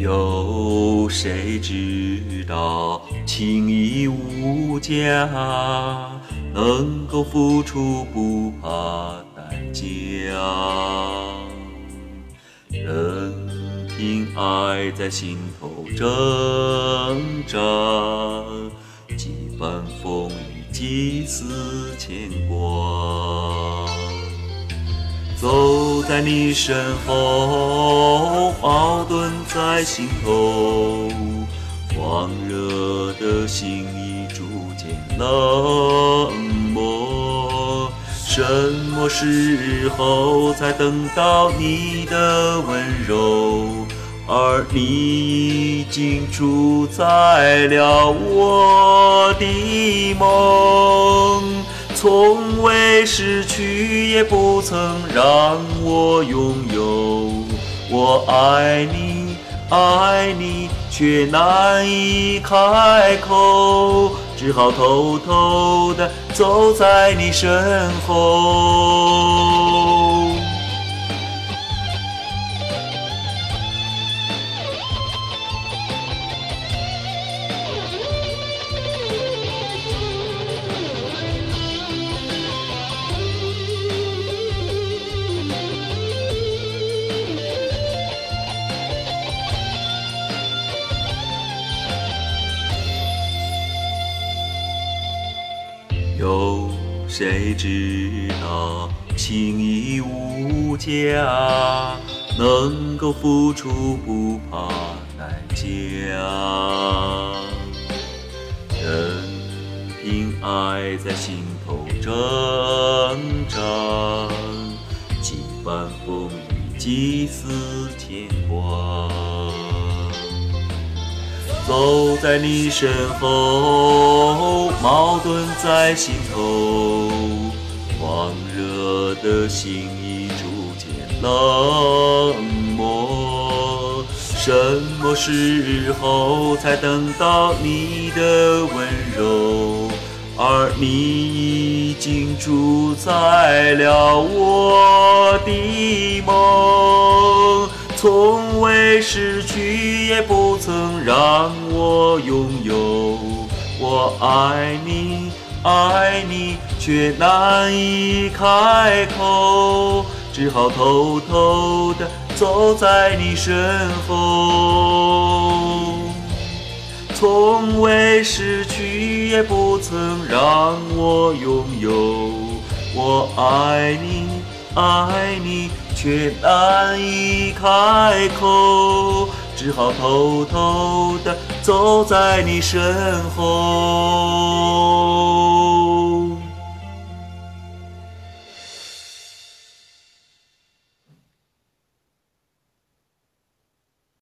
有谁知道情义无价，能够付出不怕代价？任凭爱在心头挣扎，几番风雨几丝牵挂。走在你身后，矛盾在心头，狂热的心已逐渐冷漠。什么时候才等到你的温柔？而你已经主宰了我的梦。从未失去，也不曾让我拥有。我爱你，爱你，却难以开口，只好偷偷的走在你身后。有谁知道情义无价，能够付出不怕代价？任凭爱在心头挣扎，几番风雨几丝牵挂。走在你身后，矛盾在心头，狂热的心已逐渐冷漠。什么时候才等到你的温柔？而你已经住在了我的梦。从未失去，也不曾让我拥有。我爱你，爱你，却难以开口，只好偷偷的走在你身后。从未失去，也不曾让我拥有。我爱你，爱你。却难以开口，只好偷偷地走在你身后。